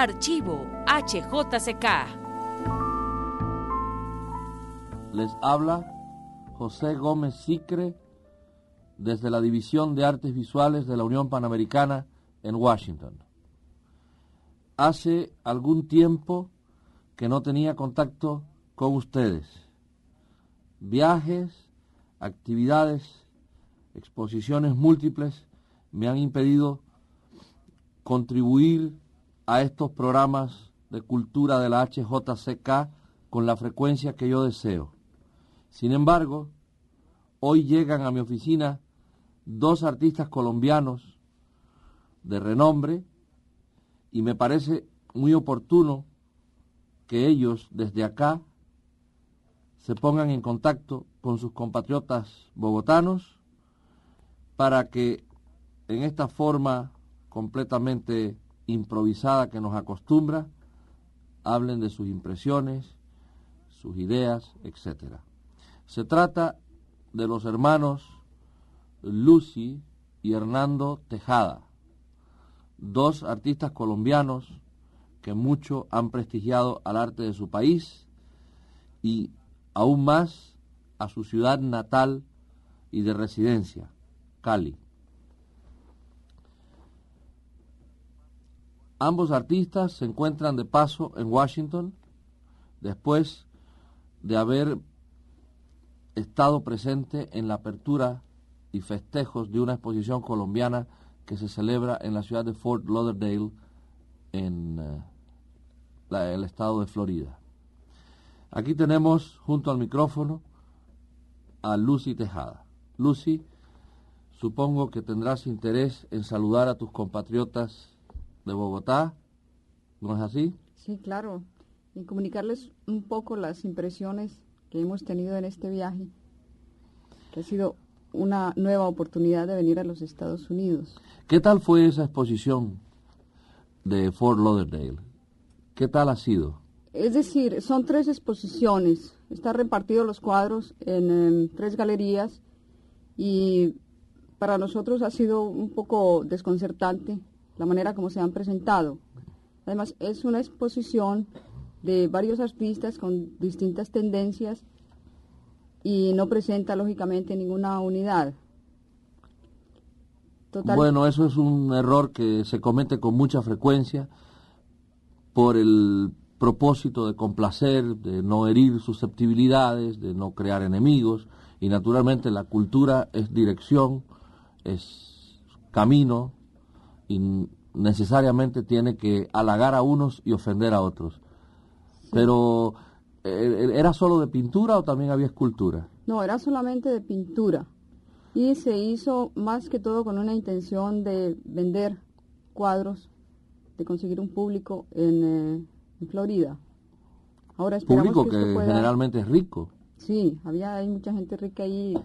Archivo HJCK. Les habla José Gómez Sicre desde la División de Artes Visuales de la Unión Panamericana en Washington. Hace algún tiempo que no tenía contacto con ustedes. Viajes, actividades, exposiciones múltiples me han impedido contribuir a estos programas de cultura de la HJCK con la frecuencia que yo deseo. Sin embargo, hoy llegan a mi oficina dos artistas colombianos de renombre y me parece muy oportuno que ellos desde acá se pongan en contacto con sus compatriotas bogotanos para que en esta forma completamente improvisada que nos acostumbra, hablen de sus impresiones, sus ideas, etc. Se trata de los hermanos Lucy y Hernando Tejada, dos artistas colombianos que mucho han prestigiado al arte de su país y aún más a su ciudad natal y de residencia, Cali. Ambos artistas se encuentran de paso en Washington después de haber estado presente en la apertura y festejos de una exposición colombiana que se celebra en la ciudad de Fort Lauderdale, en eh, el estado de Florida. Aquí tenemos junto al micrófono a Lucy Tejada. Lucy, supongo que tendrás interés en saludar a tus compatriotas de Bogotá, ¿no es así? Sí, claro, y comunicarles un poco las impresiones que hemos tenido en este viaje, que ha sido una nueva oportunidad de venir a los Estados Unidos. ¿Qué tal fue esa exposición de Fort Lauderdale? ¿Qué tal ha sido? Es decir, son tres exposiciones, están repartidos los cuadros en, en tres galerías y para nosotros ha sido un poco desconcertante la manera como se han presentado. Además, es una exposición de varios artistas con distintas tendencias y no presenta lógicamente ninguna unidad. Bueno, eso es un error que se comete con mucha frecuencia por el propósito de complacer, de no herir susceptibilidades, de no crear enemigos y naturalmente la cultura es dirección, es camino, y necesariamente tiene que halagar a unos y ofender a otros. Pero, eh, ¿era solo de pintura o también había escultura? No, era solamente de pintura. Y se hizo más que todo con una intención de vender cuadros, de conseguir un público en, eh, en Florida. Ahora público que, generalmente es rico. Sí, había hay mucha gente rica ahí,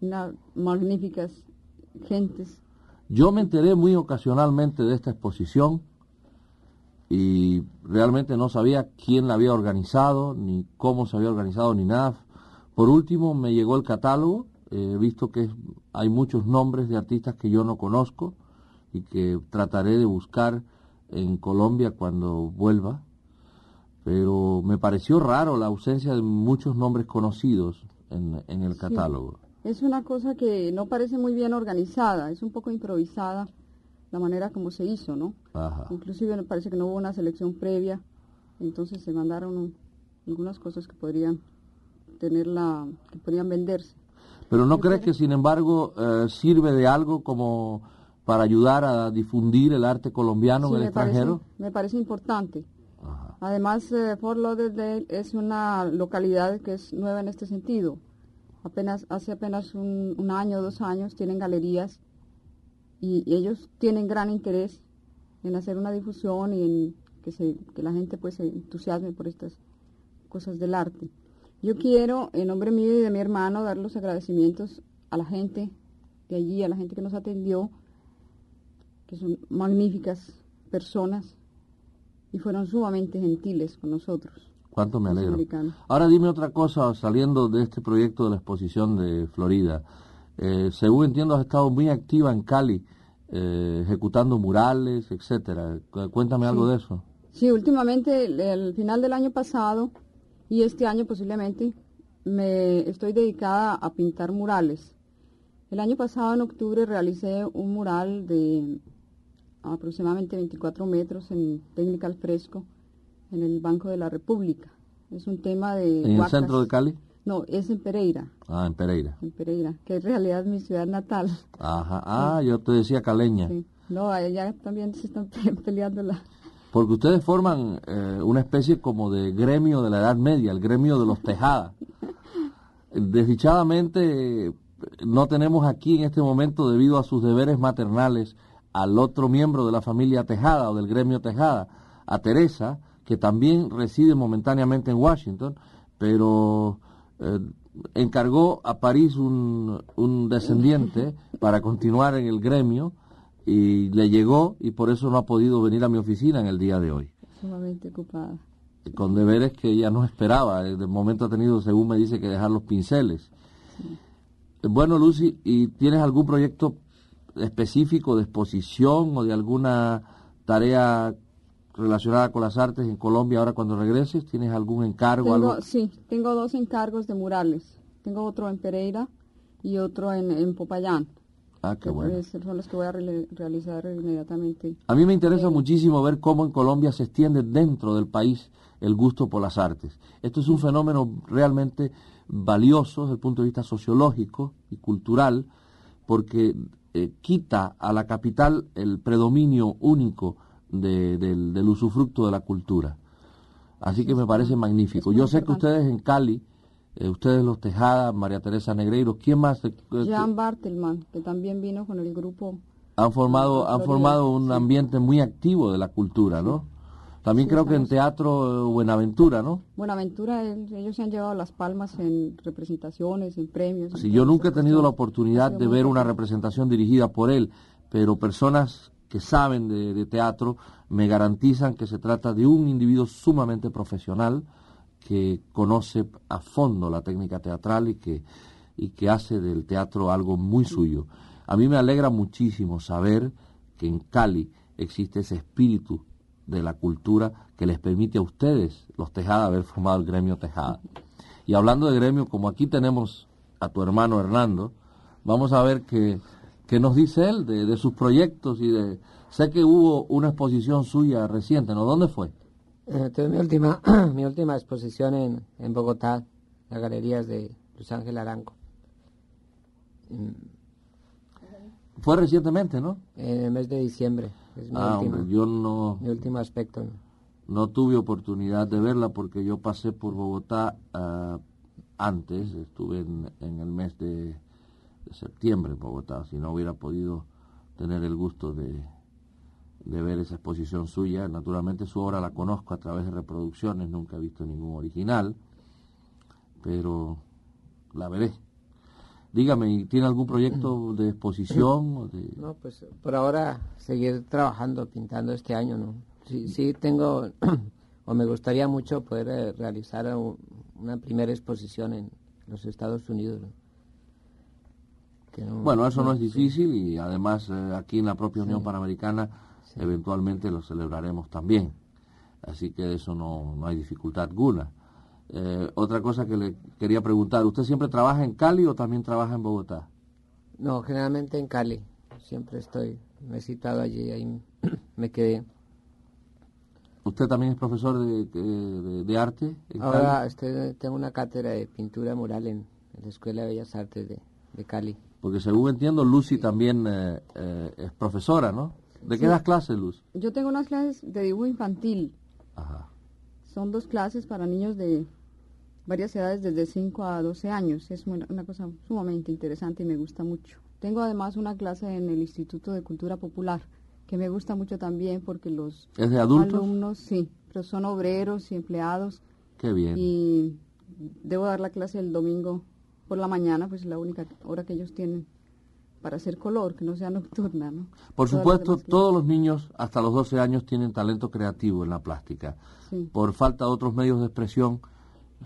una, magníficas gentes yo me enteré muy ocasionalmente de esta exposición y realmente no sabía quién la había organizado, ni cómo se había organizado, ni nada. Por último, me llegó el catálogo, he visto que hay muchos nombres de artistas que yo no conozco y que trataré de buscar en Colombia cuando vuelva, pero me pareció raro la ausencia de muchos nombres conocidos en, en el catálogo es una cosa que no parece muy bien organizada, es un poco improvisada la manera como se hizo, ¿no? Inclusive me parece que no hubo una selección previa, entonces se mandaron algunas cosas que podrían tener la, que podrían venderse. Pero no crees que sin embargo eh, sirve de algo como para ayudar a difundir el arte colombiano en el extranjero? me parece importante. Además, eh, Fort Lauderdale es una localidad que es nueva en este sentido apenas hace apenas un, un año dos años tienen galerías y, y ellos tienen gran interés en hacer una difusión y en que, se, que la gente pues se entusiasme por estas cosas del arte. Yo quiero, en nombre mío y de mi hermano, dar los agradecimientos a la gente de allí, a la gente que nos atendió, que son magníficas personas y fueron sumamente gentiles con nosotros. Cuánto me alegro. Ahora dime otra cosa, saliendo de este proyecto de la exposición de Florida. Eh, según entiendo, has estado muy activa en Cali, eh, ejecutando murales, etcétera. Cu- Cuéntame algo de eso. Sí, últimamente, el- al final del año pasado y este año posiblemente, me estoy dedicada a pintar murales. El año pasado, en octubre, realicé un mural de aproximadamente 24 metros en técnica al fresco en el Banco de la República. Es un tema de... ¿En el centro de Cali? No, es en Pereira, Ah, en Pereira. en Pereira, que en realidad es mi ciudad natal. Ajá. Ah, yo te decía caleña. Sí. No, allá también se están peleando la... Porque ustedes forman eh, una especie como de gremio de la Edad Media, el gremio de los Tejada. Desdichadamente no tenemos aquí en este momento, debido a sus deberes maternales, al otro miembro de la familia Tejada o del gremio Tejada, a Teresa, que también reside momentáneamente en Washington, pero eh, encargó a París un, un descendiente para continuar en el gremio y le llegó y por eso no ha podido venir a mi oficina en el día de hoy, sumamente ocupada. con deberes que ella no esperaba. De momento ha tenido, según me dice, que dejar los pinceles. Bueno, Lucy, ¿y tienes algún proyecto específico de exposición o de alguna tarea relacionada con las artes en Colombia ahora cuando regreses? ¿Tienes algún encargo? Tengo, algo? sí, tengo dos encargos de murales. Tengo otro en Pereira y otro en, en Popayán. Ah, qué bueno. son los que voy a realizar inmediatamente. A mí me interesa muchísimo ver cómo en Colombia se extiende dentro del país el gusto por las artes. Esto es un fenómeno realmente valioso desde el punto de vista sociológico y cultural, porque eh, quita a la capital el predominio único de- del, del usufructo de la cultura. Así que me parece magnífico. Yo sé que ustedes en Cali, eh, ustedes los Tejada, María Teresa Negreiro, ¿quién más? eh, Jean Bartelman, que también vino con el grupo. han formado han formado un ambiente muy activo de la cultura, ¿no? También Sí, creo que en teatro eh, Buenaventura, ¿no? Buenaventura, ellos se han llevado las palmas en representaciones, en premios. en Sí, yo nunca he tenido la oportunidad de ver una representación dirigida por él, pero personas que saben de, teatro me garantizan que se trata de un individuo sumamente profesional que conoce a fondo la técnica teatral y que, y que hace del teatro algo muy suyo. A mí me alegra muchísimo saber que en Cali existe ese espíritu de la cultura que les permite a ustedes, los Tejada, haber formado el gremio Tejada. Y hablando de gremio, como aquí tenemos a tu hermano Hernando, vamos a ver qué, qué nos dice él de, de sus proyectos y de... Sé que hubo una exposición suya reciente, ¿no? ¿Dónde fue? Eh, tuve mi última, mi última exposición en, en Bogotá, las galerías de Luis Ángel Aranco, Fue recientemente, ¿no? en el mes de diciembre. Es mi, Ah, hombre, yo no, mi último aspecto. ¿no? no tuve oportunidad de verla porque yo pasé por Bogotá ah, antes, estuve en, en el mes de, de septiembre en Bogotá, si no hubiera podido tener el gusto de, de ver esa exposición suya. Naturalmente su obra la conozco a través de reproducciones, nunca he visto ningún original, pero la veré. Dígame, ¿y ¿tiene algún proyecto de exposición? No, pues por ahora seguir trabajando, pintando este año, ¿no? Sí, sí tengo, o me gustaría mucho poder eh, realizar un- una primera exposición en los Estados Unidos. ¿no? Que no- Bueno, eso no es sí. difícil y además eh, aquí en la propia Unión Panamericana eventualmente lo celebraremos también. Así que eso no, no hay dificultad alguna. Eh, otra cosa que le quería preguntar, ¿usted siempre trabaja en Cali o también trabaja en Bogotá? No, generalmente en Cali. Siempre estoy, me he citado allí, ahí me quedé. ¿Usted también es profesor de, de- de- de arte en Ahora Cali? estoy- tengo una cátedra de pintura mural en, en la Escuela de Bellas Artes de, de Cali. Porque según entiendo, Lucy también eh, eh, es profesora, ¿no? ¿De qué das clases, Luz? Yo tengo unas clases de dibujo infantil. Ajá. Son dos clases para niños de varias edades desde 5 a 12 años. Es una, una cosa sumamente interesante y me gusta mucho. Tengo además una clase en el Instituto de Cultura Popular que me gusta mucho también porque los ¿Es de adultos? alumnos, sí, pero son obreros y empleados Qué bien. y debo dar la clase el domingo por la mañana, pues es la única hora que ellos tienen para hacer color, que no sea nocturna, ¿no? Por Todas supuesto, todos los niños hasta los 12 años tienen talento creativo en la plástica. Sí. Por falta de otros medios de expresión,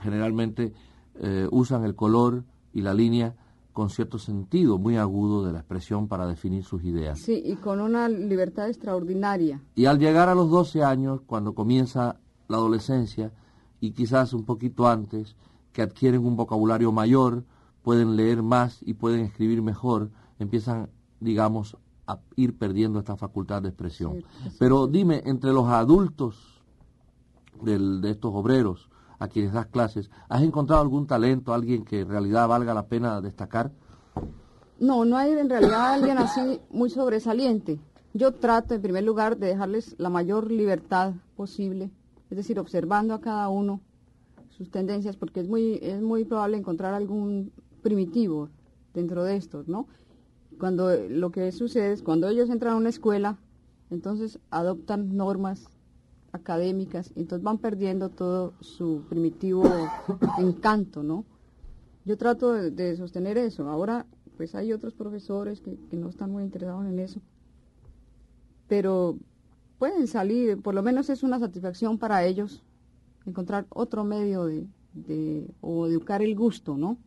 generalmente eh, usan el color y la línea con cierto sentido muy agudo de la expresión para definir sus ideas. Sí, y con una libertad extraordinaria. Y al llegar a los 12 años, cuando comienza la adolescencia, y quizás un poquito antes, que adquieren un vocabulario mayor, pueden leer más y pueden escribir mejor, empiezan, digamos, a ir perdiendo esta facultad de expresión. Sí, Pero dime, entre los adultos del- de estos obreros a quienes das clases, ¿has encontrado algún talento, alguien que en realidad valga la pena destacar? No, no hay en realidad alguien así muy sobresaliente. Yo trato, en primer lugar, de dejarles la mayor libertad posible, es decir, observando a cada uno sus tendencias, porque es muy, es muy probable encontrar algún primitivo dentro de estos, ¿no? Cuando lo que sucede es cuando ellos entran a una escuela, entonces adoptan normas académicas, entonces van perdiendo todo su primitivo encanto, ¿no? Yo trato de, de sostener eso. Ahora, pues hay otros profesores que, que no están muy interesados en eso, pero pueden salir, por lo menos es una satisfacción para ellos encontrar otro medio de, de o educar el gusto, ¿no?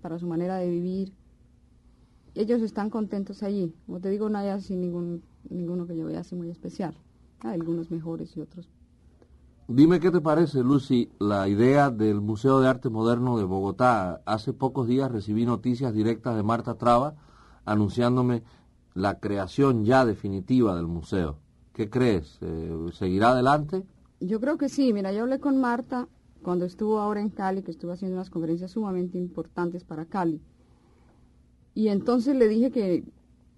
Para su manera de vivir. Ellos están contentos allí. Como te digo, no hay así ningún, ninguno que yo vea así muy especial. Hay algunos mejores y otros Dime qué te parece, Lucy, la idea del Museo de Arte Moderno de Bogotá. Hace pocos días recibí noticias directas de Marta Traba anunciándome la creación ya definitiva del museo. ¿Qué crees? Eh, ¿Seguirá adelante? Yo creo que sí. Mira, yo hablé con Marta cuando estuvo ahora en Cali, que estuvo haciendo unas conferencias sumamente importantes para Cali. Y entonces le dije que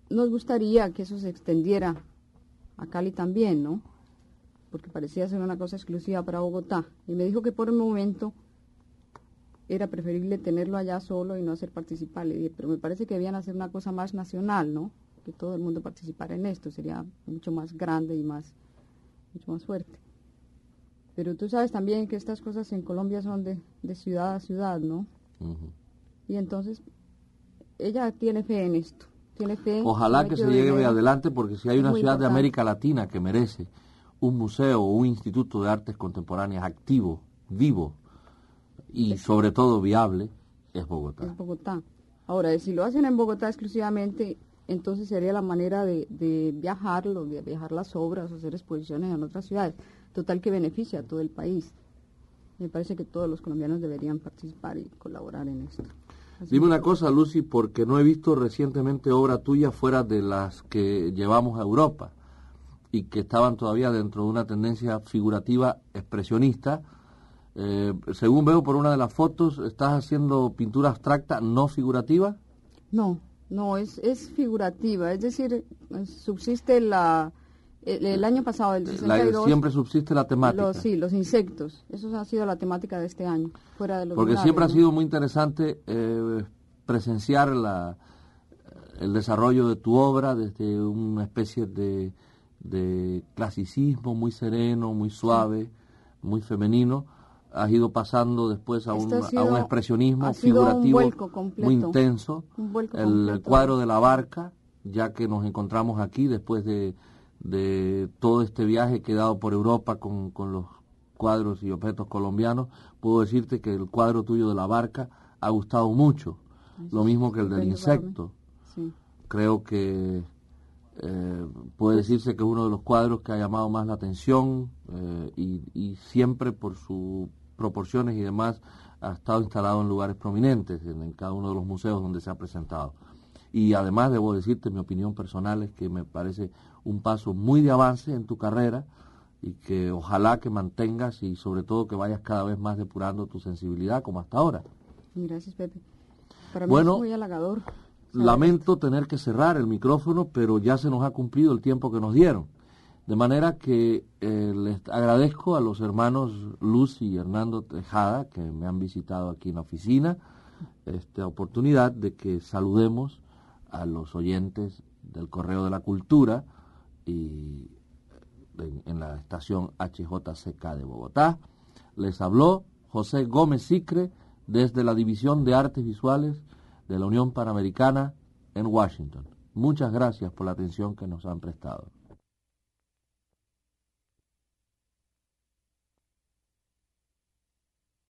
nos gustaría que eso se extendiera a Cali también, ¿no? Porque parecía ser una cosa exclusiva para Bogotá. Y me dijo que por el momento era preferible tenerlo allá solo y no hacer participar. Le dije, pero me parece que debían hacer una cosa más nacional, ¿no? Que todo el mundo participara en esto. Sería mucho más grande y más, mucho más fuerte. Pero tú sabes también que estas cosas en Colombia son de, de ciudad a ciudad, ¿no? Y entonces ella tiene fe en esto. Tiene fe. Ojalá que se llegue adelante porque si hay una ciudad de. América Latina que merece un museo o un instituto de artes contemporáneas activo, vivo y sobre todo viable, es Bogotá. Es Bogotá. Ahora, si lo hacen en Bogotá exclusivamente, entonces sería la manera de, de viajarlo, de viajar las obras, hacer exposiciones en otras ciudades. Total que beneficia a todo el país. Me parece que todos los colombianos deberían participar y colaborar en esto. Así Dime una cosa, Lucy, porque no he visto recientemente obra tuya fuera de las que llevamos a Europa y que estaban todavía dentro de una tendencia figurativa expresionista. Eh, según veo por una de las fotos, estás haciendo pintura abstracta no figurativa. No, no, es, es figurativa. Es decir, subsiste la... El, el año pasado, el La- 62... siempre subsiste la temática. Los, sí, los insectos. Eso ha sido la temática de este año, fuera de los Porque lugares, siempre ha sido muy interesante eh, presenciar la, el desarrollo de tu obra desde una especie de, de clasicismo muy sereno, muy suave, muy femenino. Has ido pasando después a, un, a un expresionismo un figurativo muy intenso. Un el, completo. cuadro de la barca, ya que nos encontramos aquí después de, de todo este viaje que he dado por Europa con, con los cuadros y objetos colombianos, puedo decirte que el cuadro tuyo de la barca ha gustado mucho, lo mismo que el del insecto. Sí. Creo que eh, puede decirse que es uno de los cuadros que ha llamado más la atención eh, y, y siempre por sus proporciones y demás ha estado instalado en lugares prominentes en, en cada uno de los museos donde se ha presentado. Y además debo decirte, mi opinión personal es que me parece un paso muy de avance en tu carrera y que ojalá que mantengas y sobre todo que vayas cada vez más depurando tu sensibilidad como hasta ahora. Gracias, Pepe. Para mí Bueno, es muy halagador. Lamento tener que cerrar el micrófono, pero ya se nos ha cumplido el tiempo que nos dieron. De manera que eh, les agradezco a los hermanos Lucy y Hernando Tejada que me han visitado aquí en la oficina esta oportunidad de que saludemos a los oyentes del Correo de la Cultura y en, en la estación HJCK de Bogotá. Les habló José Gómez Sicre desde la División de Artes Visuales de la Unión Panamericana en Washington. Muchas gracias por la atención que nos han prestado.